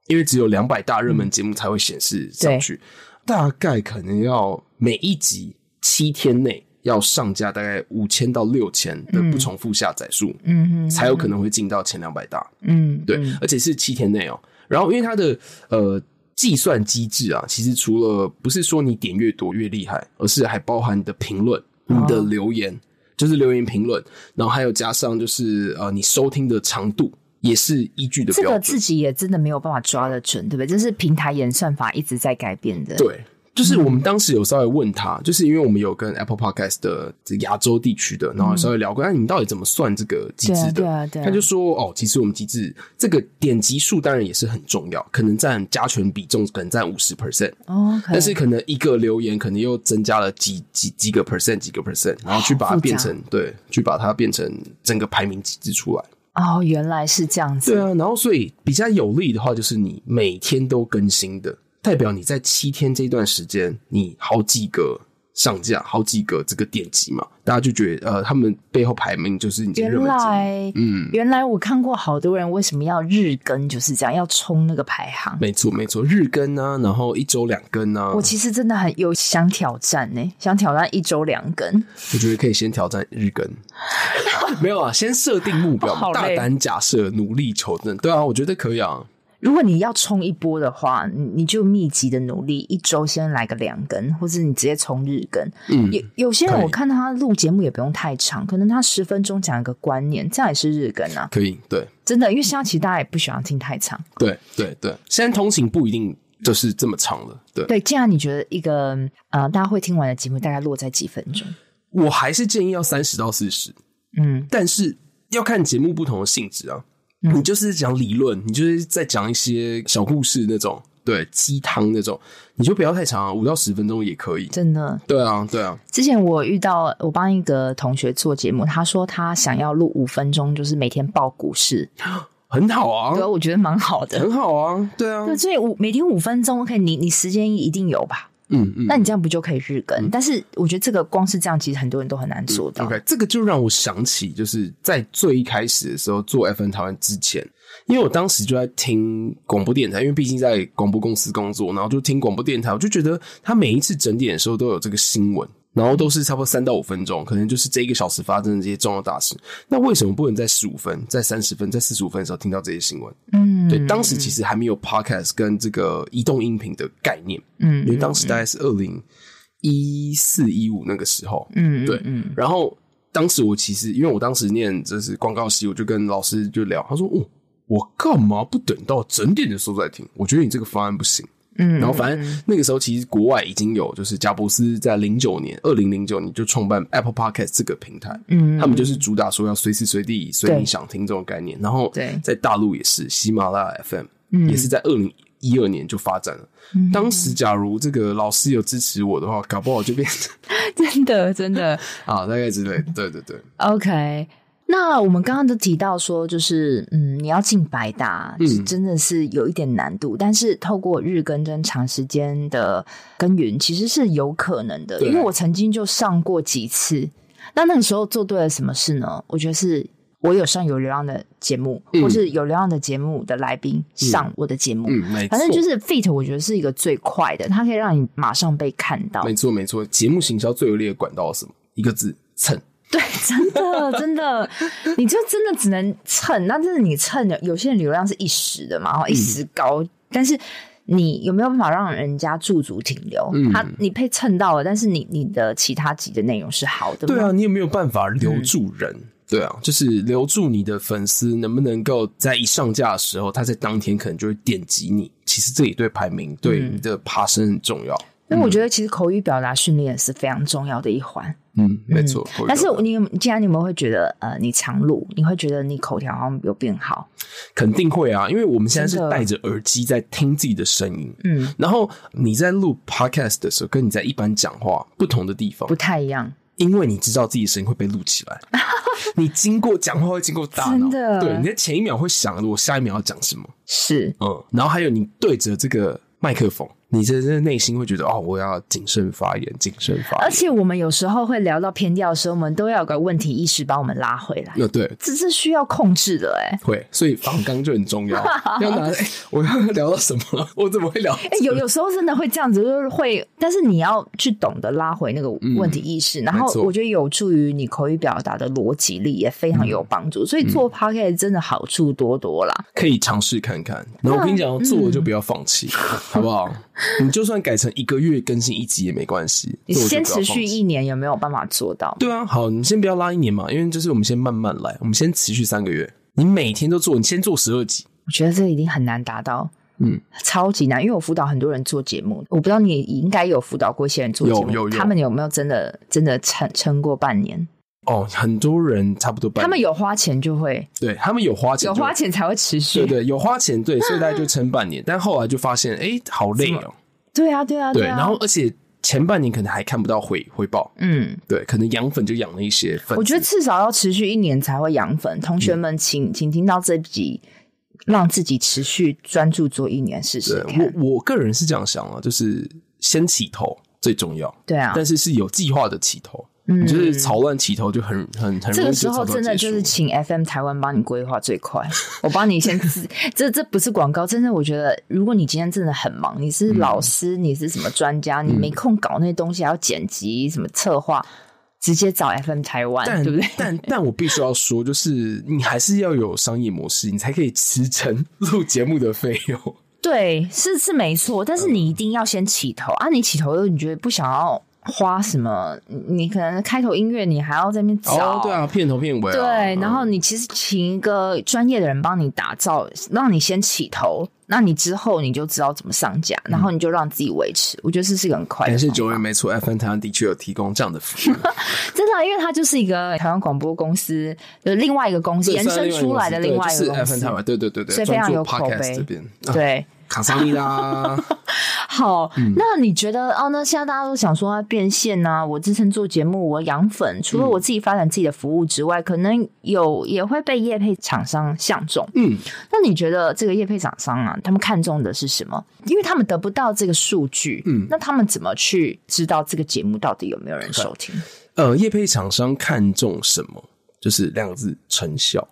因为只有两百大热门节目才会显示上去，大概可能要每一集。七天内要上架大概五千到六千的不重复下载数，嗯，才有可能会进到前两百大，嗯，对，而且是七天内哦。然后因为它的呃计算机制啊，其实除了不是说你点越多越厉害，而是还包含你的评论、你的留言，就是留言评论，然后还有加上就是呃你收听的长度也是依据的标准。这个自己也真的没有办法抓得准，对不对？这是平台演算法一直在改变的，对。就是我们当时有稍微问他，嗯、就是因为我们有跟 Apple Podcast 的这亚洲地区的，然后稍微聊过，那、嗯啊、你们到底怎么算这个机制的？对啊，对啊。他就说，哦，其实我们机制这个点击数当然也是很重要，可能占加权比重可能占五十 percent，哦，但是可能一个留言可能又增加了几几几个 percent，几个 percent，然后去把它变成对，去把它变成整个排名机制出来。哦，原来是这样子。对啊，然后所以比较有利的话，就是你每天都更新的。代表你在七天这段时间，你好几个上架，好几个这个点击嘛，大家就觉得呃，他们背后排名就是你原来，嗯，原来我看过好多人为什么要日更，就是这样要冲那个排行。没错，没错，日更啊，然后一周两更啊。我其实真的很有想挑战呢，想挑战一周两更。我觉得可以先挑战日更，没有啊，先设定目标，哦、大胆假设，努力求证。对啊，我觉得可以啊。如果你要冲一波的话，你就密集的努力，一周先来个两根，或者你直接冲日更。嗯，有有些人我看他录节目也不用太长，可能他十分钟讲一个观念，这样也是日更啊。可以，对，真的，因为现在其实大家也不喜欢听太长。对对对，现在通勤不一定就是这么长了。对对，既然你觉得一个呃大家会听完的节目大概落在几分钟？我还是建议要三十到四十。嗯，但是要看节目不同的性质啊。嗯、你就是讲理论，你就是在讲一些小故事那种，对，鸡汤那种，你就不要太长啊，五到十分钟也可以。真的？对啊，对啊。之前我遇到我帮一个同学做节目，他说他想要录五分钟，就是每天报股市，很好啊。对，我觉得蛮好的，很好啊。对啊，对，所以五每天五分钟，OK，你你时间一定有吧？嗯嗯，那你这样不就可以日更？嗯、但是我觉得这个光是这样，其实很多人都很难做到。嗯、OK，这个就让我想起，就是在最一开始的时候做 FN 台湾之前，因为我当时就在听广播电台，因为毕竟在广播公司工作，然后就听广播电台，我就觉得他每一次整点的时候都有这个新闻。然后都是差不多三到五分钟，可能就是这一个小时发生的这些重要大事。那为什么不能在十五分、在三十分、在四十五分的时候听到这些新闻？嗯，对，当时其实还没有 podcast 跟这个移动音频的概念。嗯，因为当时大概是二零一四一五那个时候。嗯，对。嗯，然后当时我其实因为我当时念就是广告系，我就跟老师就聊，他说：“哦，我干嘛不等到整点的时候再听？我觉得你这个方案不行。”嗯，然后反正那个时候其实国外已经有，就是贾伯斯在零九年，二零零九年就创办 Apple Podcast 这个平台。嗯，他们就是主打说要随时随地随你想听这种概念。然后在大陆也是喜马拉雅 FM，嗯也是在二零一二年就发展了。当时假如这个老师有支持我的话，搞不好就变成 真的真的 啊，大概之类。对对对，OK。那我们刚刚都提到说，就是嗯，你要进白大，是真的是有一点难度。嗯、但是透过日更跟长时间的耕耘，其实是有可能的。因为我曾经就上过几次，那那个时候做对了什么事呢？我觉得是我有上有流量的节目，嗯、或是有流量的节目的来宾上我的节目。嗯，没错。反正就是 fit，我觉得是一个最快的，它可以让你马上被看到。没错，没错。节目行销最有力的管道是什么？一个字：蹭。对，真的 真的，你就真的只能蹭。那真的你蹭的，有些人流量是一时的嘛，一时高。嗯、但是你有没有办法让人家驻足停留？嗯、他你被蹭到了，但是你你的其他集的内容是好的？对啊，你有没有办法留住人？嗯、对啊，就是留住你的粉丝，能不能够在一上架的时候，他在当天可能就会点击你？其实这也对排名、对你的爬升很重要。因为、嗯、我觉得其实口语表达训练是非常重要的一环。嗯，没错。嗯、但是你既然你们会觉得，呃，你常录，你会觉得你口条好像有变好？肯定会啊，因为我们现在是戴着耳机在听自己的声音。嗯，然后你在录 podcast 的时候，跟你在一般讲话不同的地方不太一样，因为你知道自己的声音会被录起来。你经过讲话会经过大脑，真的对，你在前一秒会想我下一秒要讲什么，是嗯，然后还有你对着这个麦克风。你这这内心会觉得哦，我要谨慎发言，谨慎发言。而且我们有时候会聊到偏调的时候，我们都要有个问题意识，把我们拉回来。呃，对，这是需要控制的，哎，会，所以防刚就很重要。要拿，哎，我要 聊到什么？我怎么会聊？哎，有有时候真的会这样子，就是会，但是你要去懂得拉回那个问题意识，然后我觉得有助于你口语表达的逻辑力，也非常有帮助。所以做 podcast 真的好处多多啦，可以尝试看看。然后我跟你讲，做了就不要放弃，好不好？你就算改成一个月更新一集也没关系，你先持续一年有没有办法做到？对啊，好，你先不要拉一年嘛，因为就是我们先慢慢来，我们先持续三个月。你每天都做，你先做十二集，我觉得这一定很难达到，嗯，超级难。因为我辅导很多人做节目，我不知道你应该有辅导过一些人做节目，有有有，他们有没有真的真的撑撑过半年？哦，很多人差不多半年，他们有花钱就会，对他们有花钱，有花钱才会持续，对对，有花钱，对，所以大家就撑半年，但后来就发现，哎，好累哦。对啊，对啊，对啊。然后，而且前半年可能还看不到回回报，嗯，对，可能养粉就养了一些粉。我觉得至少要持续一年才会养粉。同学们请，请请听到这集，让自己持续专注做一年试试看。我我个人是这样想啊，就是先起头最重要，对啊，但是是有计划的起头。嗯，就是草乱起头就很很很。这个时候真的就是请 FM 台湾帮你规划最快，我帮你先自。这这不是广告，真的，我觉得如果你今天真的很忙，你是老师，嗯、你是什么专家，你没空搞那些东西，还要剪辑什么策划，直接找 FM 台湾，对不对？但但我必须要说，就是你还是要有商业模式，你才可以支撑录节目的费用。对，是是没错，但是你一定要先起头、嗯、啊！你起头了，你觉得不想要。花什么，你可能开头音乐你还要在那边找，哦，对啊，片头片尾，啊，对，嗯、然后你其实请一个专业的人帮你打造，让你先起头，那你之后你就知道怎么上架，然后你就让自己维持。嗯、我觉得这是一个很快的。感谢九月，没错，FM 台湾的确有提供这样的服务，真的，因为它就是一个台湾广播公司的另外一个公司延伸出来的另外一个公司，就是、FM 台湾，对对对对，所以非常有口碑。这边、啊、对。卡桑利啦，好，嗯、那你觉得哦？那现在大家都想说要变现啊，我之前做节目，我养粉，除了我自己发展自己的服务之外，嗯、可能有也会被业配厂商相中。嗯，那你觉得这个业配厂商啊，他们看中的是什么？因为他们得不到这个数据，嗯，那他们怎么去知道这个节目到底有没有人收听？呃，业配厂商看中什么？就是两个字：成效。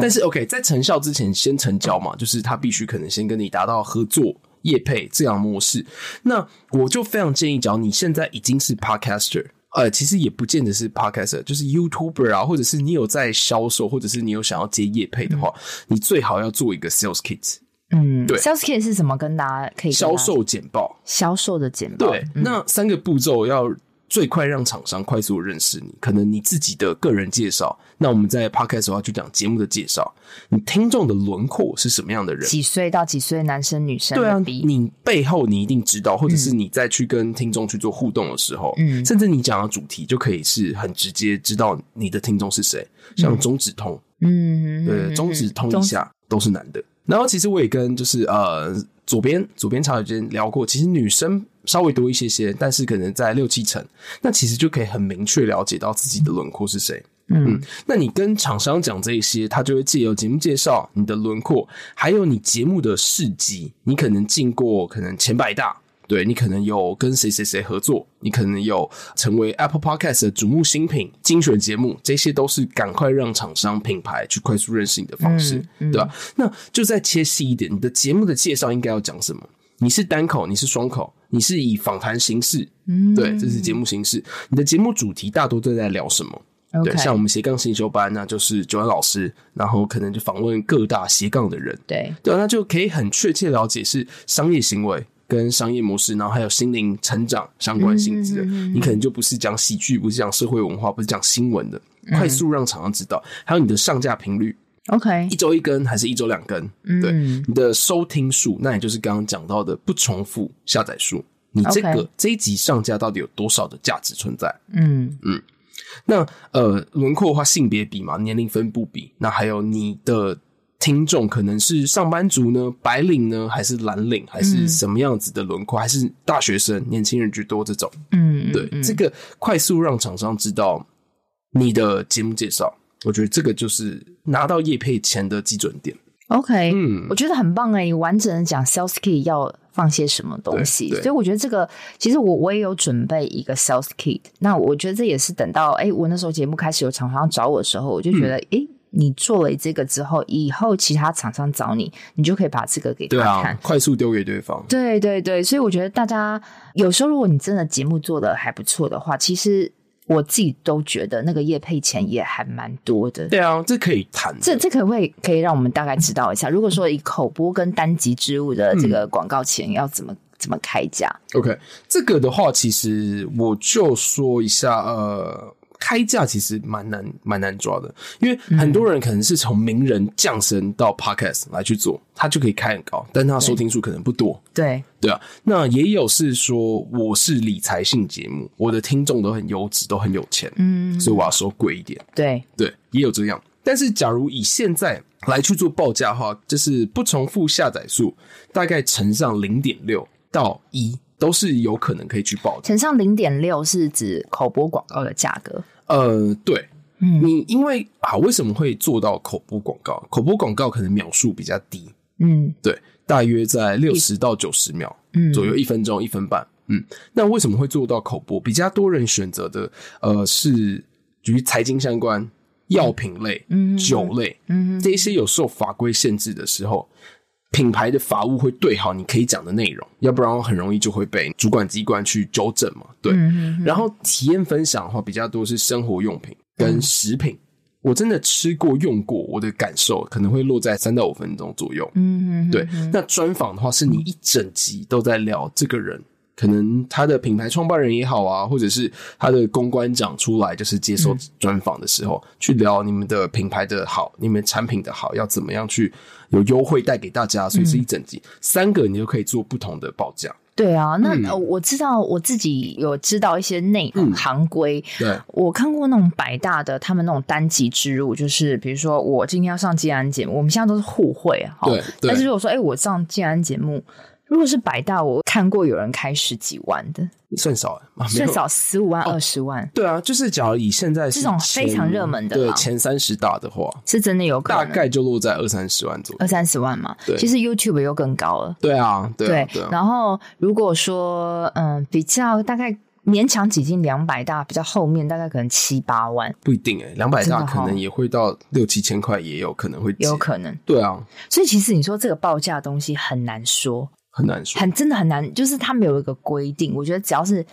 但是，OK，在成效之前先成交嘛，就是他必须可能先跟你达到合作业配这样模式。那我就非常建议，只要你现在已经是 Podcaster，呃，其实也不见得是 Podcaster，就是 YouTuber 啊，或者是你有在销售，或者是你有想要接业配的话，嗯、你最好要做一个 Sales Kit。嗯，对，Sales Kit 是什么？跟大家可以销售简报，销售的简报。对，嗯、那三个步骤要。最快让厂商快速认识你，可能你自己的个人介绍。那我们在 Podcast 的话就讲节目的介绍。你听众的轮廓是什么样的人？几岁到几岁？男生女生？对啊，你背后你一定知道，或者是你再去跟听众去做互动的时候，嗯，甚至你讲的主题就可以是很直接知道你的听众是谁。像中指通，嗯，对，中指通一下都是男的。然后其实我也跟就是呃左边左边茶水间聊过，其实女生。稍微多一些些，但是可能在六七成，那其实就可以很明确了解到自己的轮廓是谁。嗯，嗯，那你跟厂商讲这一些，他就会借由节目介绍你的轮廓，还有你节目的事迹，你可能进过可能前百大，对，你可能有跟谁谁谁合作，你可能有成为 Apple Podcast 的瞩目新品、精选节目，这些都是赶快让厂商品牌去快速认识你的方式，嗯嗯、对吧？那就再切细一点，你的节目的介绍应该要讲什么？你是单口，你是双口，你是以访谈形式，嗯，对，这是节目形式。你的节目主题大多都在聊什么.对，像我们斜杠先修班，那就是九安老师，然后可能就访问各大斜杠的人，对，对，那就可以很确切了解是商业行为跟商业模式，然后还有心灵成长相关性质的。嗯、你可能就不是讲喜剧，不是讲社会文化，不是讲新闻的，嗯、快速让厂商知道，还有你的上架频率。OK，一周一根还是一周两根？嗯、对，你的收听数，那也就是刚刚讲到的不重复下载数。你这个这一集上架到底有多少的价值存在？嗯嗯。那呃，轮廓的话，性别比嘛，年龄分布比，那还有你的听众可能是上班族呢，白领呢，还是蓝领，还是什么样子的轮廓？嗯、还是大学生、年轻人居多这种？嗯，对，嗯、这个快速让厂商知道你的节目介绍。我觉得这个就是拿到业配钱的基准点。OK，嗯，我觉得很棒哎，你完整的讲 Sales Kit 要放些什么东西，所以我觉得这个其实我我也有准备一个 Sales Kit。那我觉得这也是等到哎，我那时候节目开始有厂商找我的时候，我就觉得哎、嗯，你做了这个之后，以后其他厂商找你，你就可以把这个给他看，啊、快速丢给对方。对对对，所以我觉得大家有时候如果你真的节目做的还不错的话，其实。我自己都觉得那个业配钱也还蛮多的。对啊，这可以谈。这这可不可以可以让我们大概知道一下？如果说以口播跟单集之物的这个广告钱要怎么、嗯、怎么开价？OK，这个的话，其实我就说一下，呃。开价其实蛮难蛮难抓的，因为很多人可能是从名人降生到 Podcast 来去做，他就可以开很高，但他收听数可能不多。对对啊，那也有是说我是理财性节目，我的听众都很优质，都很有钱，嗯，所以我要收贵一点。对对，也有这样。但是假如以现在来去做报价的话，就是不重复下载数大概乘上零点六到一。都是有可能可以去报的。乘上零点六是指口播广告的价格。呃，对，嗯，你因为啊，为什么会做到口播广告？口播广告可能秒数比较低，嗯，对，大约在六十到九十秒，嗯，左右，一分钟、一分半，嗯。那为什么会做到口播？比较多人选择的，呃，是与财经相关、药品类、嗯，酒类，嗯，这些有受法规限制的时候。品牌的法务会对好你可以讲的内容，要不然很容易就会被主管机关去纠正嘛。对，嗯、哼哼然后体验分享的话比较多是生活用品跟食品，嗯、我真的吃过用过，我的感受可能会落在三到五分钟左右。嗯对。那专访的话是你一整集都在聊这个人可能他的品牌创办人也好啊，或者是他的公关长出来，就是接受专访的时候，嗯、去聊你们的品牌的好，你们产品的好，要怎么样去有优惠带给大家，所以是一整集、嗯、三个，你就可以做不同的报价。对啊，那、嗯、我知道我自己有知道一些内行规、嗯。对，我看过那种百大的，他们那种单集植入，就是比如说我今天要上建安节目，我们现在都是互惠啊。对，但是如果说哎，我上建安节目。如果是百大，我看过有人开十几万的，算少啊，算少十五万、二十万。对啊，就是假如以现在这种非常热门的，对前三十大的话，是真的有可能，大概就落在二三十万左右，二三十万嘛。对，其实 YouTube 又更高了。对啊，对。然后如果说嗯，比较大概勉强挤进两百大，比较后面大概可能七八万，不一定诶，两百大可能也会到六七千块，也有可能会，有可能。对啊，所以其实你说这个报价的东西很难说。很难说，很真的很难，就是他们有一个规定，我觉得只要是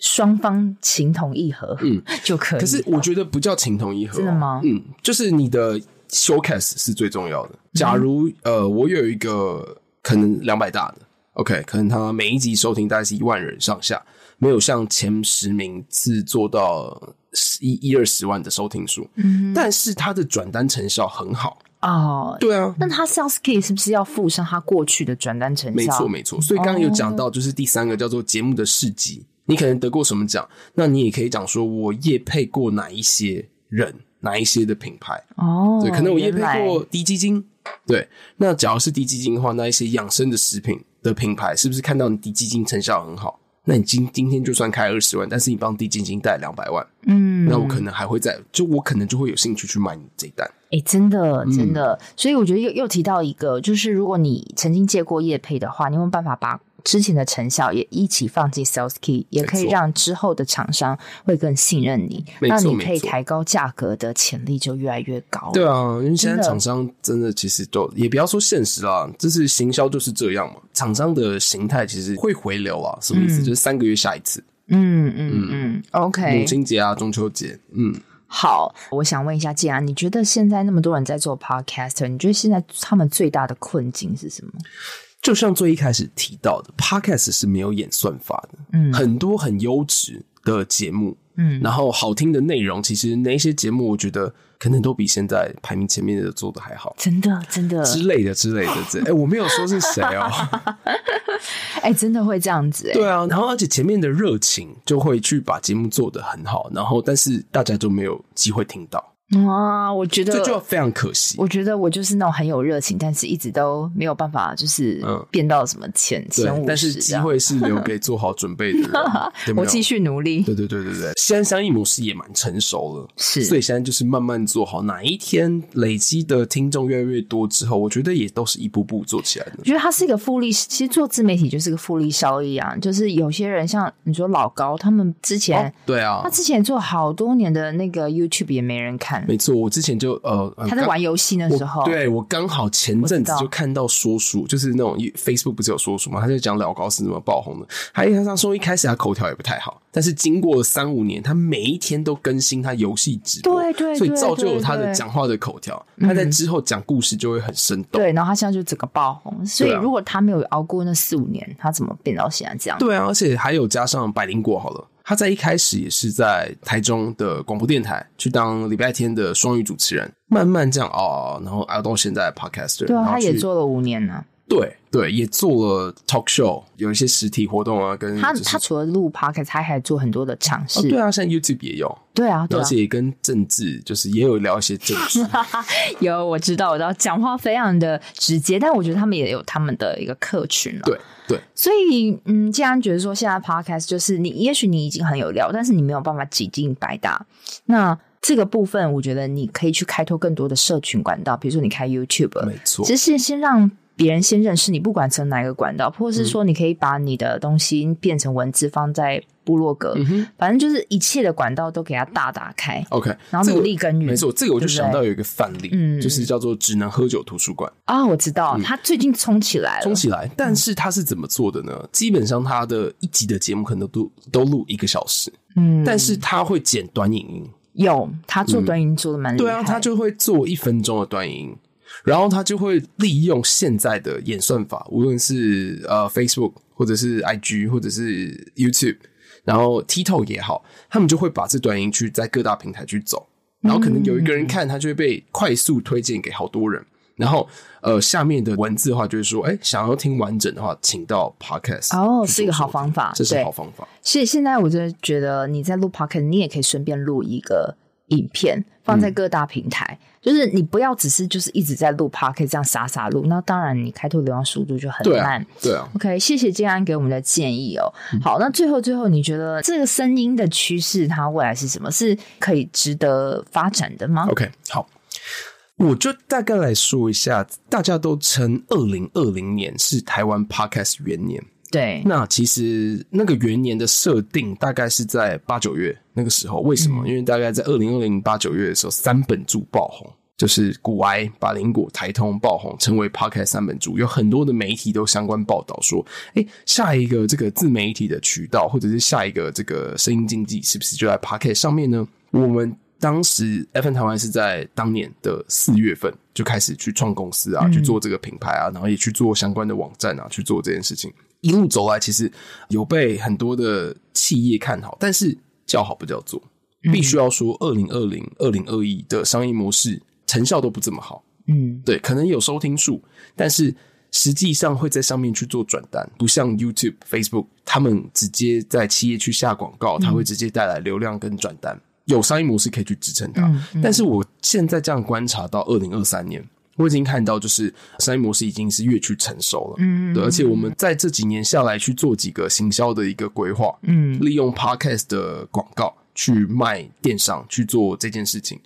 双方情同意合，嗯，就可以。可是我觉得不叫情同意合，真的吗？嗯，就是你的 showcase 是最重要的。假如、嗯、呃，我有一个可能两百大的，OK，可能他每一集收听大概是一万人上下，没有像前十名是做到一一二十万的收听数，嗯，但是他的转单成效很好。哦，对啊，那他 sales key 是不是要附上他过去的转单成效？没错，没错。所以刚刚有讲到，就是第三个叫做节目的事迹，你可能得过什么奖，那你也可以讲说，我业配过哪一些人，哪一些的品牌。哦，对，可能我业配过低基金。对，那假如是低基金的话，那一些养生的食品的品牌，是不是看到你低基金成效很好？那你今今天就算开二十万，但是你帮低基金带两百万，嗯，那我可能还会在，就我可能就会有兴趣去买你这一单。哎、欸，真的，真的，嗯、所以我觉得又又提到一个，就是如果你曾经借过业配的话，你有没有办法把之前的成效也一起放进 Sales Key，也可以让之后的厂商会更信任你，那你可以抬高价格的潜力就越来越高。对啊，因为现在厂商真的其实都也不要说现实啦，就是行销就是这样嘛，厂商的形态其实会回流啊，什么意思？嗯、就是三个月下一次。嗯嗯嗯，嗯，OK，母亲节啊，中秋节，嗯。好，我想问一下建安，你觉得现在那么多人在做 podcaster，你觉得现在他们最大的困境是什么？就像最一开始提到的，Podcast 是没有演算法的，嗯，很多很优质的节目，嗯，然后好听的内容，其实那些节目，我觉得。可能都比现在排名前面的做的还好，真的，真的。之类的之类的，这哎、欸，我没有说是谁哦，哎、欸，真的会这样子，哎，对啊，然后而且前面的热情就会去把节目做得很好，然后但是大家就没有机会听到。哇，我觉得这就非常可惜。我觉得我就是那种很有热情，但是一直都没有办法，就是变到什么前前五十。但是机会是留给 做好准备的人。有有 我继续努力。对对对对对，现在商业模式也蛮成熟了，是，所以现在就是慢慢做好。哪一天累积的听众越来越多之后，我觉得也都是一步步做起来的。我觉得它是一个复利，其实做自媒体就是个复利效益啊。就是有些人像你说老高，他们之前、哦、对啊，他之前做好多年的那个 YouTube 也没人看。没错，我之前就呃，他在玩游戏的时候，对我刚好前阵子就看到说书，就是那种 Facebook 不是有说书嘛，他就讲老高是怎么爆红的。还有他说一开始他口条也不太好，但是经过了三五年，他每一天都更新他游戏直播，对对，所以造就了他的讲话的口条。他在之后讲故事就会很生动，对。然后他现在就整个爆红，所以如果他没有熬过那四五年，他怎么变到现在这样？对啊，而且还有加上百灵果好了。他在一开始也是在台中的广播电台去当礼拜天的双语主持人，慢慢这样哦，然后熬到现在 podcaster。对啊，他也做了五年呢。对对，也做了 talk show，有一些实体活动啊，跟、就是、他他除了录 podcast，他还做很多的尝试、哦。对啊，现在 YouTube 也有。对啊，对啊，而且也跟政治，就是也有聊一些政治。有，我知道，我知道，讲话非常的直接，但我觉得他们也有他们的一个客群了。对对，所以嗯，既然觉得说现在 podcast 就是你，也许你已经很有料，但是你没有办法挤进百大，那这个部分，我觉得你可以去开拓更多的社群管道，比如说你开 YouTube，没错，其实先先让。别人先认识你，不管从哪一个管道，或者是说，你可以把你的东西变成文字放在部落格，嗯、反正就是一切的管道都给它大打开。OK，然后努力耕耘。没错，这个我就想到有一个范例，嗯，就是叫做“只能喝酒图书馆”啊、哦，我知道，他最近冲起来了，冲起来。但是他是怎么做的呢？基本上他的一集的节目可能都都录一个小时，嗯，但是他会剪短影音，有他做短影音做的蛮厉害、嗯，对啊，他就会做一分钟的短影音。然后他就会利用现在的演算法，无论是呃 Facebook 或者是 IG，或者是 YouTube，然后 TikTok 也好，他们就会把这段音去在各大平台去走，然后可能有一个人看，他就会被快速推荐给好多人。然后，呃，下面的文字的话就是说，哎，想要听完整的话，请到 Podcast 哦，是一个好方法，这是好方法。所以现在我真的觉得你在录 Podcast，你也可以顺便录一个影片，放在各大平台。嗯、就是你不要只是就是一直在录 Podcast 这样傻傻录，那当然你开拓流量速度就很慢。对啊。对啊 OK，谢谢建安给我们的建议哦。嗯、好，那最后最后，你觉得这个声音的趋势它未来是什么？是可以值得发展的吗？OK，好。我就大概来说一下，大家都称二零二零年是台湾 Podcast 元年。对，那其实那个元年的设定大概是在八九月那个时候。为什么？嗯、因为大概在二零二零八九月的时候，三本柱爆红，就是古埃、百灵果、台通爆红，成为 Podcast 三本柱。有很多的媒体都相关报道说，哎，下一个这个自媒体的渠道，或者是下一个这个声音经济，是不是就在 Podcast 上面呢？我们。当时 F N 台湾是在当年的四月份就开始去创公司啊，嗯、去做这个品牌啊，然后也去做相关的网站啊，去做这件事情。一路走来，其实有被很多的企业看好，但是叫好不叫座，必须要说，二零二零、二零二一的商业模式成效都不怎么好。嗯，对，可能有收听数，但是实际上会在上面去做转单，不像 YouTube、Facebook，他们直接在企业去下广告，它会直接带来流量跟转单。有商业模式可以去支撑它，嗯嗯、但是我现在这样观察到二零二三年，我已经看到就是商业模式已经是越趋成熟了，嗯，对，而且我们在这几年下来去做几个行销的一个规划，嗯，利用 Podcast 的广告去卖电商去做这件事情，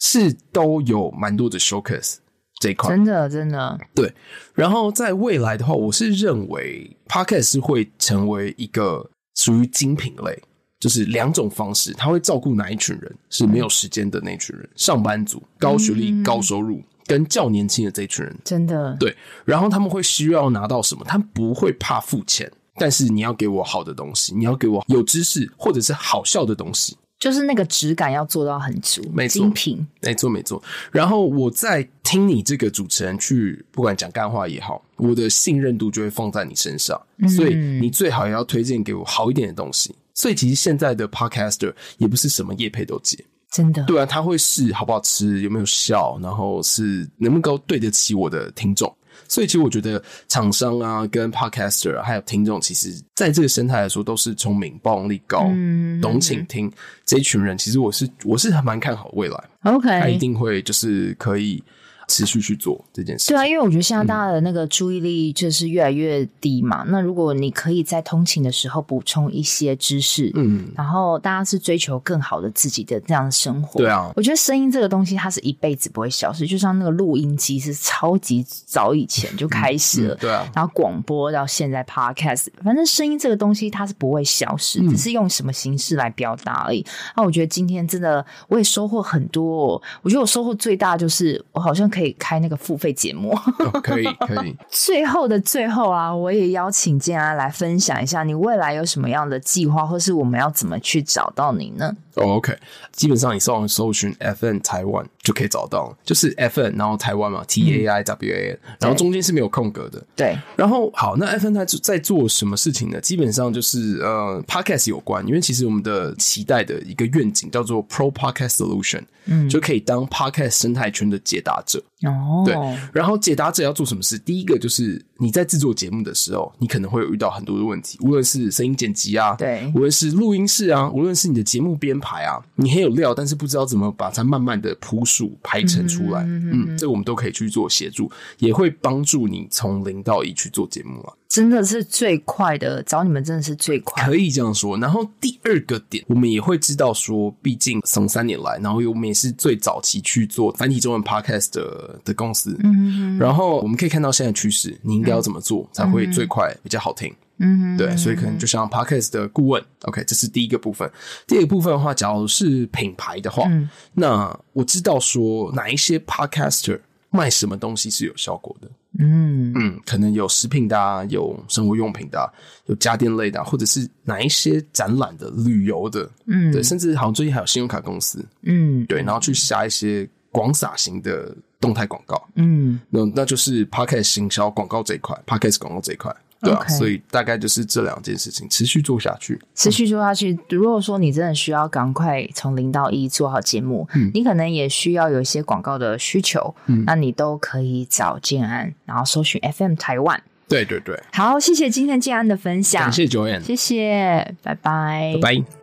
是都有蛮多的 showcase 这一块，真的真的对。然后在未来的话，我是认为 Podcast 是会成为一个属于精品类。就是两种方式，他会照顾哪一群人？是没有时间的那群人，嗯、上班族、高学历、高收入，嗯、跟较年轻的这一群人，真的对。然后他们会需要拿到什么？他们不会怕付钱，但是你要给我好的东西，你要给我有知识或者是好笑的东西，就是那个质感要做到很足，没错，精品，没错没错。然后我在听你这个主持人去，不管讲干话也好，我的信任度就会放在你身上，嗯、所以你最好也要推荐给我好一点的东西。所以其实现在的 podcaster 也不是什么业配都接，真的。对啊，他会试好不好吃，有没有效，然后是能不能够对得起我的听众。所以其实我觉得厂商啊，跟 podcaster 啊，还有听众，其实在这个生态来说都是聪明、包容力高、嗯、懂倾听这一群人。其实我是我是还蛮看好未来，OK，他一定会就是可以。持续去做这件事。对啊，因为我觉得现在大家的那个注意力就是越来越低嘛。嗯、那如果你可以在通勤的时候补充一些知识，嗯，然后大家是追求更好的自己的这样的生活。对啊，我觉得声音这个东西它是一辈子不会消失，就像那个录音机是超级早以前就开始了，嗯嗯、对啊。然后广播到现在 Podcast，反正声音这个东西它是不会消失，嗯、只是用什么形式来表达而已。那我觉得今天真的我也收获很多，我觉得我收获最大就是我好像可以。可以开那个付费节目，可以 可以。最后的最后啊，我也邀请建安来分享一下，你未来有什么样的计划，或是我们要怎么去找到你呢？哦、oh，OK，基本上你上网搜寻 FN 台湾就可以找到，就是 FN，然后台湾嘛，T A I W A 然后中间是没有空格的。对，然后好，那 FN 它在做什么事情呢？基本上就是呃，Podcast 有关，因为其实我们的期待的一个愿景叫做 Pro Podcast Solution，嗯，就可以当 Podcast 生态圈的解答者。哦，对，然后解答者要做什么事？第一个就是你在制作节目的时候，你可能会有遇到很多的问题，无论是声音剪辑啊，对，无论是录音室啊，无论是你的节目编排。啊，你很有料，但是不知道怎么把它慢慢的铺数排成出来。嗯，嗯，嗯，这个我们都可以去做协助，也会帮助你从零到一去做节目啊。真的是最快的，找你们真的是最快，可以这样说。然后第二个点，我们也会知道说，毕竟从三年来，然后我们也是最早期去做繁体中文 podcast 的的公司。嗯，嗯，嗯，然后我们可以看到现在趋势，你应该要怎么做才会最快比较好听？嗯，对，所以可能就像 Podcast 的顾问，OK，这是第一个部分。第二个部分的话，假如是品牌的话，嗯、那我知道说哪一些 Podcaster 卖什么东西是有效果的。嗯。嗯，可能有食品的、啊，有生活用品的、啊，有家电类的、啊，或者是哪一些展览的、旅游的，嗯，对，甚至好像最近还有信用卡公司，嗯，对，然后去下一些广撒型的动态广告，嗯，那那就是 Podcast 行销广告这一块，Podcast 广告这一块。对啊.所以大概就是这两件事情持续做下去，持续做下去。如果说你真的需要赶快从零到一做好节目，嗯，你可能也需要有一些广告的需求，嗯，那你都可以找建安，然后搜寻 FM 台湾。对对对，好，谢谢今天建安的分享，感谢 Joanne，谢谢，拜拜，拜拜。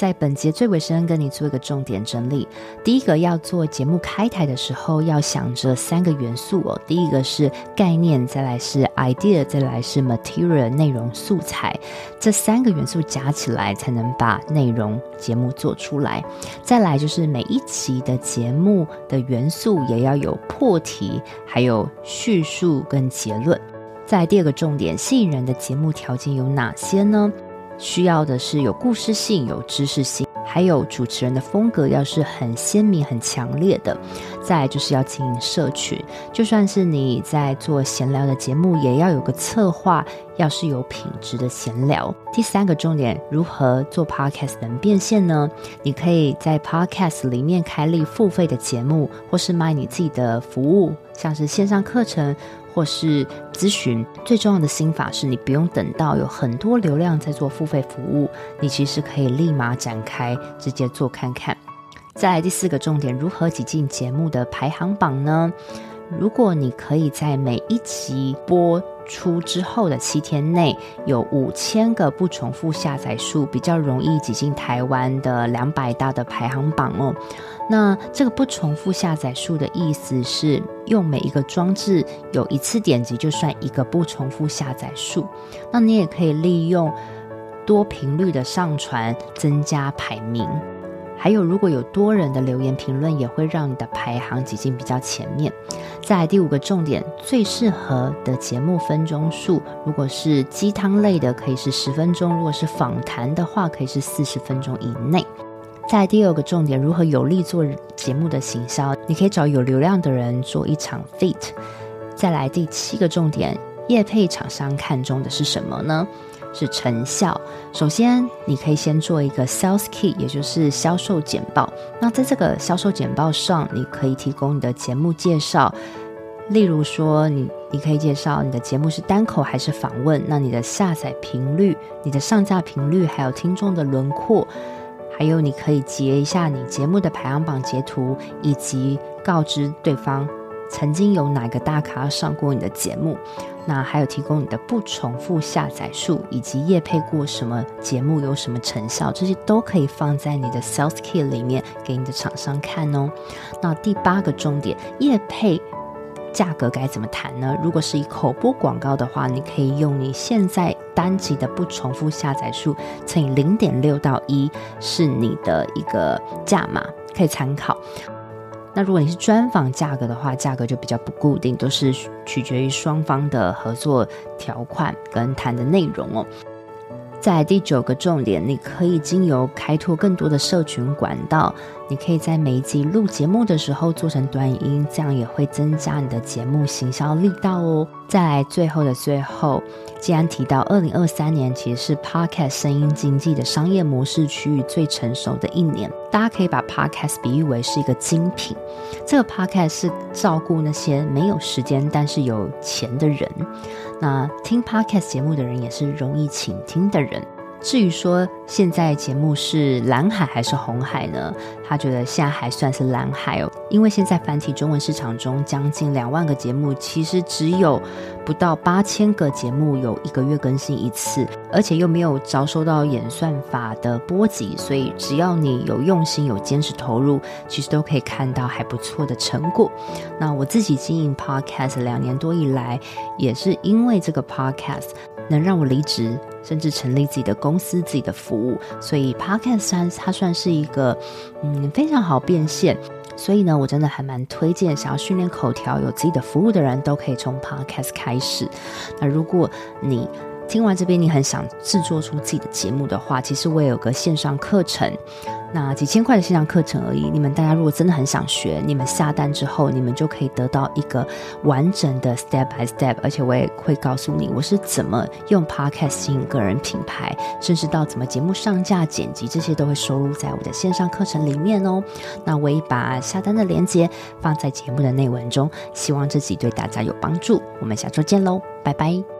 在本节最尾声，跟你做一个重点整理。第一个，要做节目开台的时候，要想着三个元素哦。第一个是概念，再来是 idea，再来是 material 内容素材。这三个元素加起来，才能把内容节目做出来。再来就是每一集的节目的元素也要有破题，还有叙述跟结论。再来第二个重点，吸引人的节目条件有哪些呢？需要的是有故事性、有知识性，还有主持人的风格要是很鲜明、很强烈的。再来就是要经营社群，就算是你在做闲聊的节目，也要有个策划，要是有品质的闲聊。第三个重点，如何做 Podcast 能变现呢？你可以在 Podcast 里面开立付费的节目，或是卖你自己的服务，像是线上课程。或是咨询，最重要的心法是你不用等到有很多流量在做付费服务，你其实可以立马展开，直接做看看。在第四个重点，如何挤进节目的排行榜呢？如果你可以在每一集播出之后的七天内有五千个不重复下载数，比较容易挤进台湾的两百大的排行榜哦。那这个不重复下载数的意思是，用每一个装置有一次点击就算一个不重复下载数。那你也可以利用多频率的上传增加排名。还有，如果有多人的留言评论，也会让你的排行挤进比较前面。在第五个重点，最适合的节目分钟数，如果是鸡汤类的，可以是十分钟；如果是访谈的话，可以是四十分钟以内。在第二个重点，如何有力做节目的行销？你可以找有流量的人做一场 fit。再来第七个重点，业配厂商看中的是什么呢？是成效。首先，你可以先做一个 sales key，也就是销售简报。那在这个销售简报上，你可以提供你的节目介绍，例如说，你你可以介绍你的节目是单口还是访问，那你的下载频率、你的上架频率，还有听众的轮廓，还有你可以截一下你节目的排行榜截图，以及告知对方。曾经有哪个大咖上过你的节目？那还有提供你的不重复下载数，以及夜配过什么节目有什么成效，这些都可以放在你的 Sales Kit 里面给你的厂商看哦。那第八个重点，夜配价格该怎么谈呢？如果是以口播广告的话，你可以用你现在单集的不重复下载数乘以零点六到一，是你的一个价码，可以参考。那如果你是专访价格的话，价格就比较不固定，都是取决于双方的合作条款跟谈的内容哦。在第九个重点，你可以经由开拓更多的社群管道，你可以在每一集录节目的时候做成短音，这样也会增加你的节目行销力道哦。再来最后的最后，既然提到二零二三年其实是 Podcast 声音经济的商业模式区域最成熟的一年，大家可以把 Podcast 比喻为是一个精品，这个 Podcast 是照顾那些没有时间但是有钱的人。那听 Podcast 节目的人也是容易倾听的人。至于说现在节目是蓝海还是红海呢？他觉得现在还算是蓝海哦，因为现在繁体中文市场中将近两万个节目，其实只有不到八千个节目有一个月更新一次，而且又没有遭受到演算法的波及，所以只要你有用心、有坚持投入，其实都可以看到还不错的成果。那我自己经营 Podcast 两年多以来，也是因为这个 Podcast 能让我离职。甚至成立自己的公司、自己的服务，所以 Podcast 算它算是一个嗯非常好变现。所以呢，我真的还蛮推荐想要训练口条、有自己的服务的人都可以从 Podcast 开始。那如果你听完这边，你很想制作出自己的节目的话，其实我也有个线上课程。那几千块的线上课程而已，你们大家如果真的很想学，你们下单之后，你们就可以得到一个完整的 step by step，而且我也会告诉你我是怎么用 podcast 吸引个人品牌，甚至到怎么节目上架、剪辑，这些都会收录在我的线上课程里面哦。那我也把下单的链接放在节目的内文中，希望这集对大家有帮助。我们下周见喽，拜拜。